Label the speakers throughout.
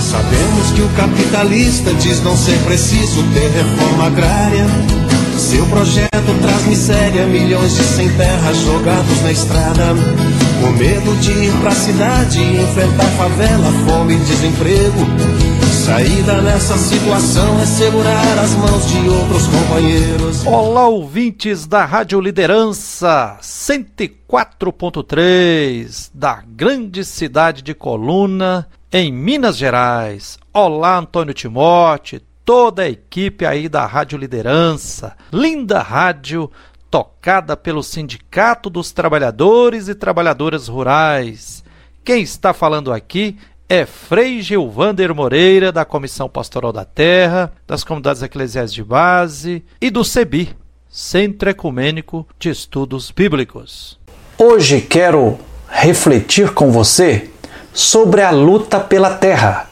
Speaker 1: Sabemos que o capitalista diz não ser preciso ter reforma agrária. Seu projeto traz miséria, milhões de sem terra jogados na estrada. Com medo de ir pra cidade e enfrentar favela, fome e desemprego. Saída nessa situação é segurar as mãos de outros companheiros.
Speaker 2: Olá, ouvintes da Rádio Liderança 104.3 da grande cidade de Coluna, em Minas Gerais. Olá, Antônio Timote, toda a equipe aí da Rádio Liderança. Linda rádio tocada pelo Sindicato dos Trabalhadores e Trabalhadoras Rurais. Quem está falando aqui é Frei Gilvander Moreira, da Comissão Pastoral da Terra, das Comunidades Eclesiais de Base e do CEBI, Centro Ecumênico de Estudos Bíblicos.
Speaker 3: Hoje quero refletir com você sobre a luta pela terra,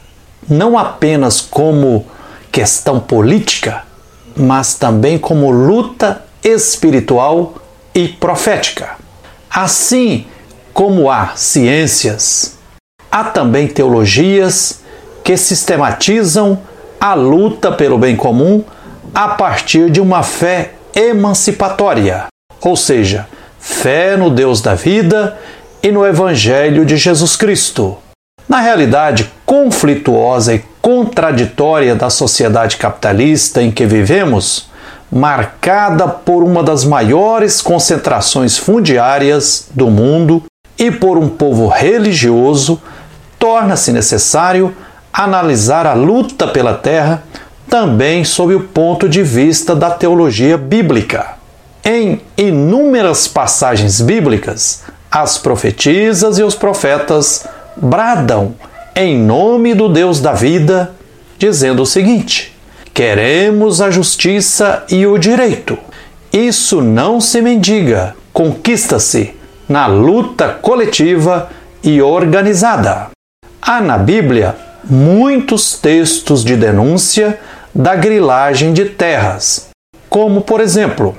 Speaker 3: não apenas como questão política, mas também como luta espiritual e profética. Assim como há ciências, há também teologias que sistematizam a luta pelo bem comum a partir de uma fé emancipatória, ou seja, fé no Deus da vida e no Evangelho de Jesus Cristo. Na realidade conflituosa e contraditória da sociedade capitalista em que vivemos, marcada por uma das maiores concentrações fundiárias do mundo e por um povo religioso, torna-se necessário analisar a luta pela terra também sob o ponto de vista da teologia bíblica. Em inúmeras passagens bíblicas, as profetisas e os profetas bradam em nome do Deus da vida, dizendo o seguinte: Queremos a justiça e o direito. Isso não se mendiga, conquista-se na luta coletiva e organizada. Há na Bíblia muitos textos de denúncia da grilagem de terras, como por exemplo: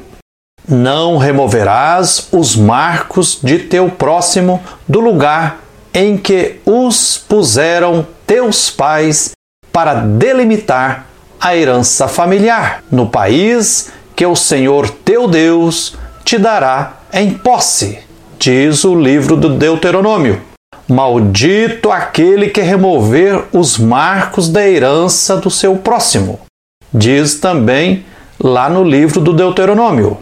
Speaker 3: Não removerás os marcos de teu próximo do lugar em que os puseram teus pais para delimitar a herança familiar no país que o Senhor teu Deus te dará em posse, diz o livro do Deuteronômio. Maldito aquele que remover os marcos da herança do seu próximo. Diz também lá no livro do Deuteronômio.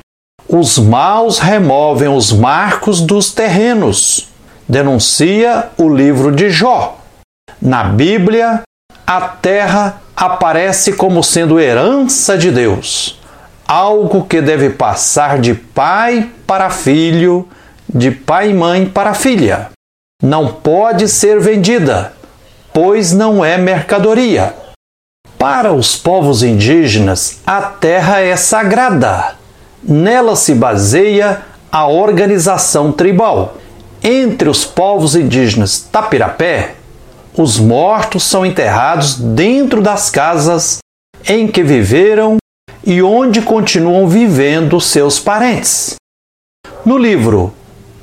Speaker 3: Os maus removem os marcos dos terrenos. Denuncia o livro de Jó. Na Bíblia, a terra aparece como sendo herança de Deus, algo que deve passar de pai para filho, de pai e mãe para filha não pode ser vendida, pois não é mercadoria. Para os povos indígenas, a terra é sagrada. Nela se baseia a organização tribal. Entre os povos indígenas Tapirapé, os mortos são enterrados dentro das casas em que viveram e onde continuam vivendo seus parentes. No livro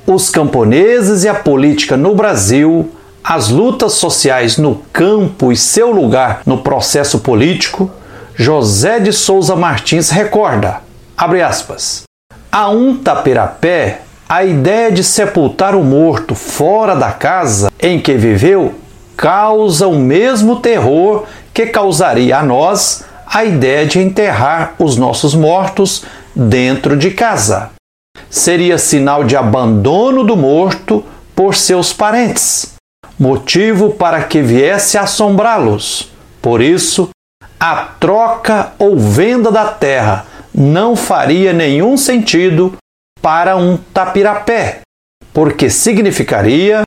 Speaker 3: os camponeses e a política no Brasil, as lutas sociais no campo e seu lugar no processo político, José de Souza Martins recorda, abre aspas, a um tapirapé, a ideia de sepultar o morto fora da casa em que viveu causa o mesmo terror que causaria a nós a ideia de enterrar os nossos mortos dentro de casa seria sinal de abandono do morto por seus parentes, motivo para que viesse assombrá-los. Por isso, a troca ou venda da terra não faria nenhum sentido para um tapirapé, porque significaria,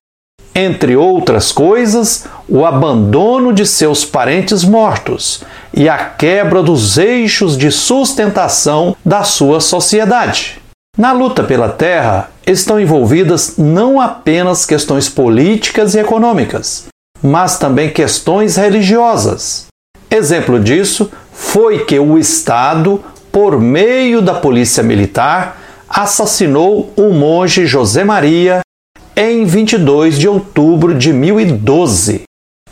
Speaker 3: entre outras coisas, o abandono de seus parentes mortos e a quebra dos eixos de sustentação da sua sociedade. Na luta pela terra estão envolvidas não apenas questões políticas e econômicas, mas também questões religiosas. Exemplo disso foi que o Estado, por meio da polícia militar, assassinou o monge José Maria em 22 de outubro de 1012.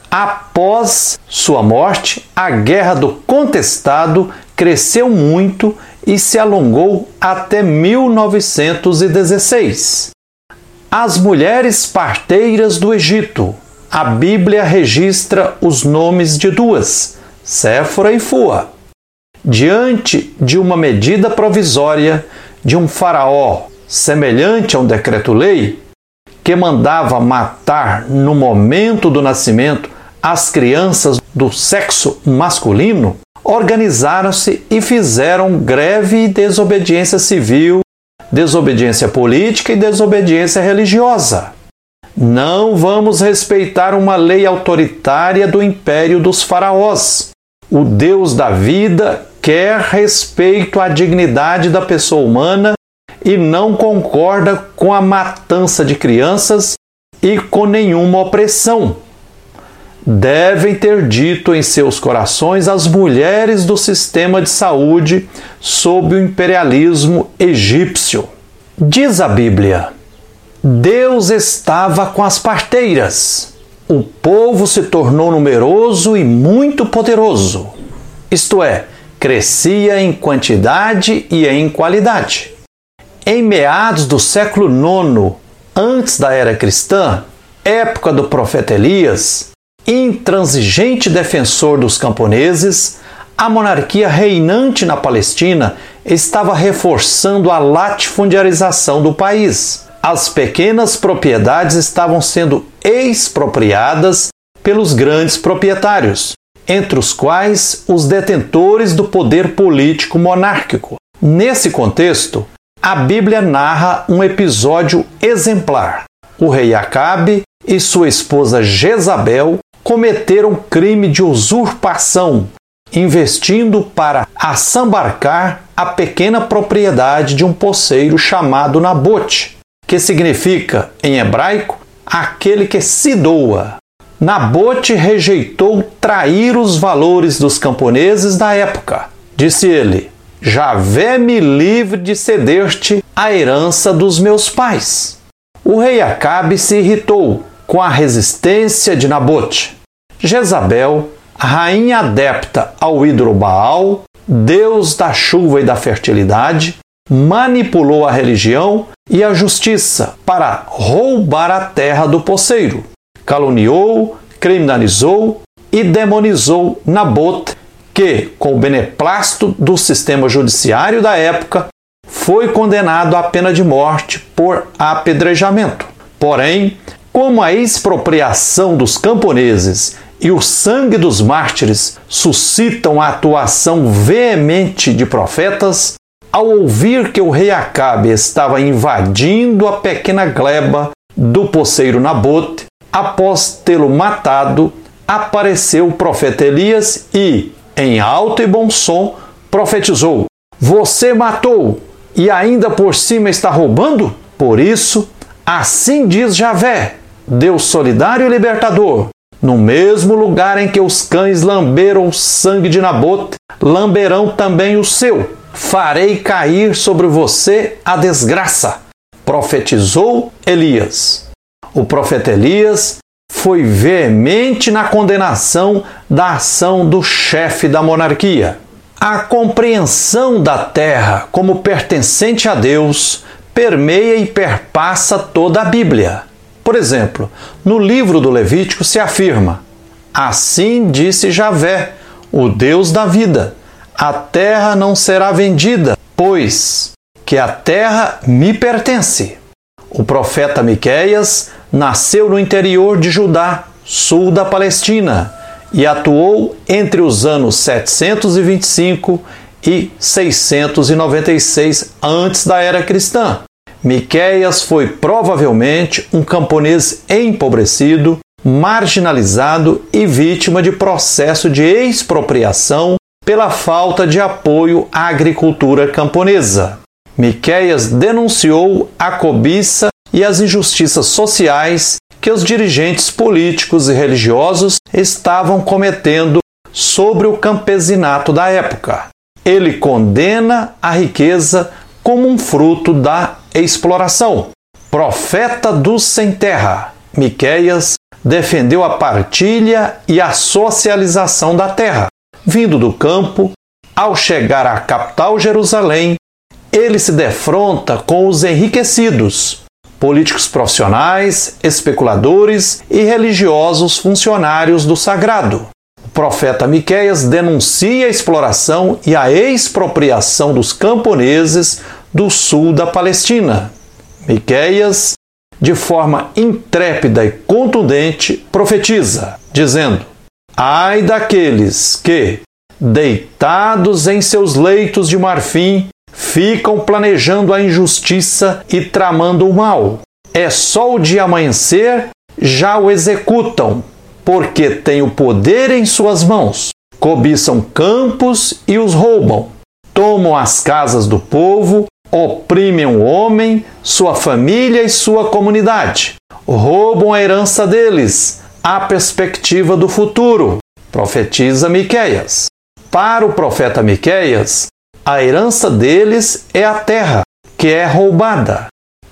Speaker 3: Após sua morte, a guerra do contestado cresceu muito e se alongou até 1916. As mulheres parteiras do Egito. A Bíblia registra os nomes de duas, Séfora e Fua. Diante de uma medida provisória de um faraó semelhante a um decreto-lei, que mandava matar no momento do nascimento as crianças do sexo masculino, organizaram-se e fizeram greve e desobediência civil, desobediência política e desobediência religiosa. Não vamos respeitar uma lei autoritária do império dos faraós. O Deus da vida quer respeito à dignidade da pessoa humana e não concorda com a matança de crianças e com nenhuma opressão. Devem ter dito em seus corações as mulheres do sistema de saúde sob o imperialismo egípcio. Diz a Bíblia: Deus estava com as parteiras. O povo se tornou numeroso e muito poderoso. Isto é, crescia em quantidade e em qualidade. Em meados do século IX, antes da era cristã, época do profeta Elias, intransigente defensor dos camponeses, a monarquia reinante na Palestina estava reforçando a latifundiarização do país. As pequenas propriedades estavam sendo expropriadas pelos grandes proprietários, entre os quais os detentores do poder político monárquico. Nesse contexto, a Bíblia narra um episódio exemplar. O rei Acabe e sua esposa Jezabel cometeram crime de usurpação, investindo para assambarcar a pequena propriedade de um poceiro chamado Nabote, que significa, em hebraico, aquele que se doa. Nabote rejeitou trair os valores dos camponeses da época. Disse ele: Javé me livre de ceder-te a herança dos meus pais. O rei Acabe se irritou com a resistência de Nabote. Jezabel, rainha adepta ao ídolo Baal, deus da chuva e da fertilidade, manipulou a religião e a justiça para roubar a terra do poceiro. Caluniou, criminalizou e demonizou Nabote que, com o beneplácito do sistema judiciário da época, foi condenado à pena de morte por apedrejamento. Porém, como a expropriação dos camponeses e o sangue dos mártires suscitam a atuação veemente de profetas, ao ouvir que o rei Acabe estava invadindo a pequena gleba do poceiro Nabote, após tê-lo matado, apareceu o profeta Elias e, em alto e bom som, profetizou: Você matou e ainda por cima está roubando? Por isso, assim diz Javé, Deus solidário e libertador: No mesmo lugar em que os cães lamberam o sangue de Nabote, lamberão também o seu. Farei cair sobre você a desgraça. Profetizou Elias. O profeta Elias foi veemente na condenação da ação do chefe da monarquia. A compreensão da terra como pertencente a Deus permeia e perpassa toda a Bíblia. Por exemplo, no livro do Levítico se afirma: Assim disse Javé, o Deus da vida: A terra não será vendida, pois que a terra me pertence. O profeta Miqueias nasceu no interior de Judá, sul da Palestina, e atuou entre os anos 725 e 696 antes da era cristã. Miqueias foi provavelmente um camponês empobrecido, marginalizado e vítima de processo de expropriação pela falta de apoio à agricultura camponesa. Miqueias denunciou a cobiça e as injustiças sociais que os dirigentes políticos e religiosos estavam cometendo sobre o campesinato da época. Ele condena a riqueza como um fruto da exploração. Profeta dos sem terra, Miqueias defendeu a partilha e a socialização da terra. Vindo do campo, ao chegar à capital Jerusalém, ele se defronta com os enriquecidos, políticos profissionais, especuladores e religiosos funcionários do sagrado. O profeta Miqueias denuncia a exploração e a expropriação dos camponeses do sul da Palestina. Miqueias, de forma intrépida e contundente, profetiza, dizendo: Ai daqueles que, deitados em seus leitos de marfim, ficam planejando a injustiça e tramando o mal. É só o dia amanhecer, já o executam, porque têm o poder em suas mãos. Cobiçam campos e os roubam. Tomam as casas do povo, oprimem o homem, sua família e sua comunidade. Roubam a herança deles, a perspectiva do futuro. Profetiza Miqueias. Para o profeta Miqueias, a herança deles é a terra, que é roubada.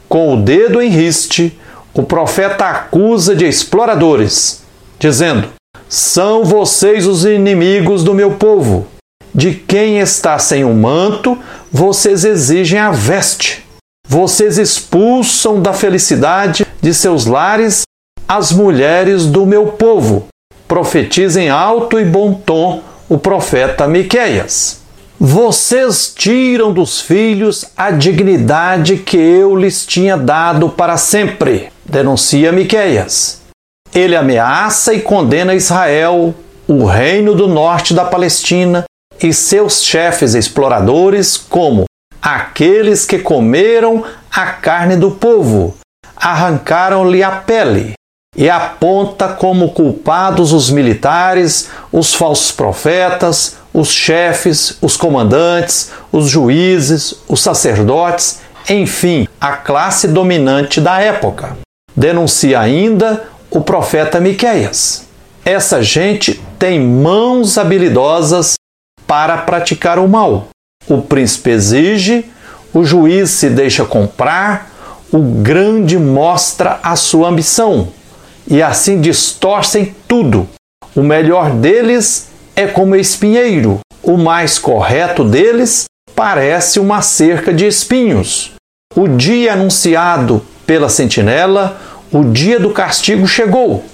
Speaker 3: Com o dedo em riste, o profeta acusa de exploradores, dizendo: São vocês os inimigos do meu povo. De quem está sem o um manto, vocês exigem a veste. Vocês expulsam da felicidade de seus lares as mulheres do meu povo. Profetiza em alto e bom tom o profeta Miqueias. Vocês tiram dos filhos a dignidade que eu lhes tinha dado para sempre, denuncia Miqueias. Ele ameaça e condena Israel, o reino do norte da Palestina e seus chefes exploradores como aqueles que comeram a carne do povo, arrancaram-lhe a pele, e aponta como culpados os militares, os falsos profetas, os chefes, os comandantes, os juízes, os sacerdotes, enfim, a classe dominante da época. Denuncia ainda o profeta Miqueias. Essa gente tem mãos habilidosas para praticar o mal. O príncipe exige, o juiz se deixa comprar, o grande mostra a sua ambição e assim distorcem tudo. O melhor deles é como espinheiro, o mais correto deles parece uma cerca de espinhos. O dia anunciado pela sentinela, o dia do castigo chegou.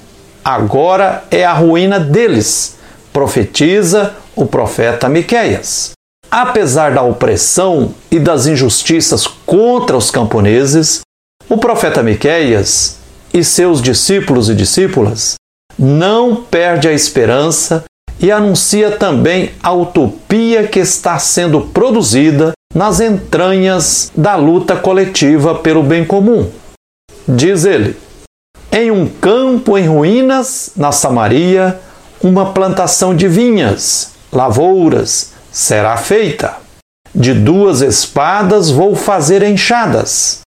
Speaker 3: Agora é a ruína deles, profetiza o profeta Miqueias. Apesar da opressão e das injustiças contra os camponeses, o profeta Miqueias e seus discípulos e discípulas, não perde a esperança e anuncia também a utopia que está sendo produzida nas entranhas da luta coletiva pelo bem comum. Diz ele: Em um campo em ruínas, na Samaria, uma plantação de vinhas, lavouras, será feita. De duas espadas vou fazer enxadas,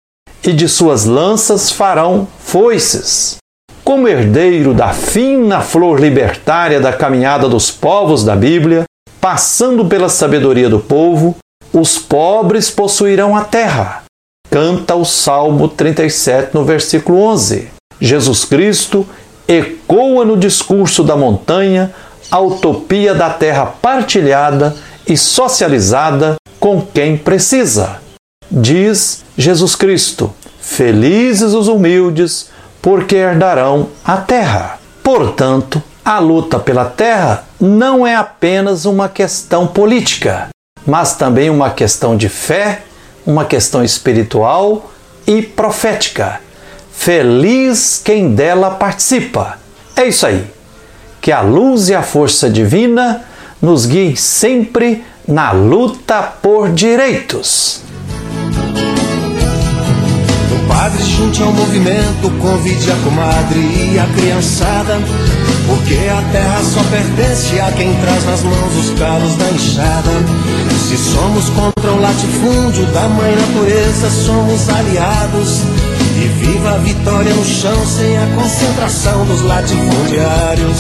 Speaker 3: e de suas lanças farão foices. Como herdeiro da fina flor libertária da caminhada dos povos da Bíblia, passando pela sabedoria do povo, os pobres possuirão a terra. Canta o Salmo 37, no versículo 11. Jesus Cristo ecoa no discurso da montanha a utopia da terra partilhada e socializada com quem precisa. Diz Jesus Cristo: Felizes os humildes, porque herdarão a terra. Portanto, a luta pela terra não é apenas uma questão política, mas também uma questão de fé, uma questão espiritual e profética. Feliz quem dela participa. É isso aí. Que a luz e a força divina nos guiem sempre na luta por direitos.
Speaker 1: O padre junte ao movimento, convide a comadre e a criançada. Porque a terra só pertence a quem traz nas mãos os calos da enxada. Se somos contra o latifúndio da mãe natureza, somos aliados. E viva a vitória no chão sem a concentração dos latifundiários.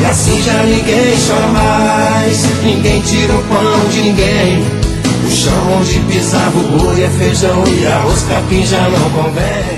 Speaker 1: E assim já ninguém chora mais, ninguém tira o pão de ninguém. O chão onde pisava o boi é feijão e arroz capim já não convém.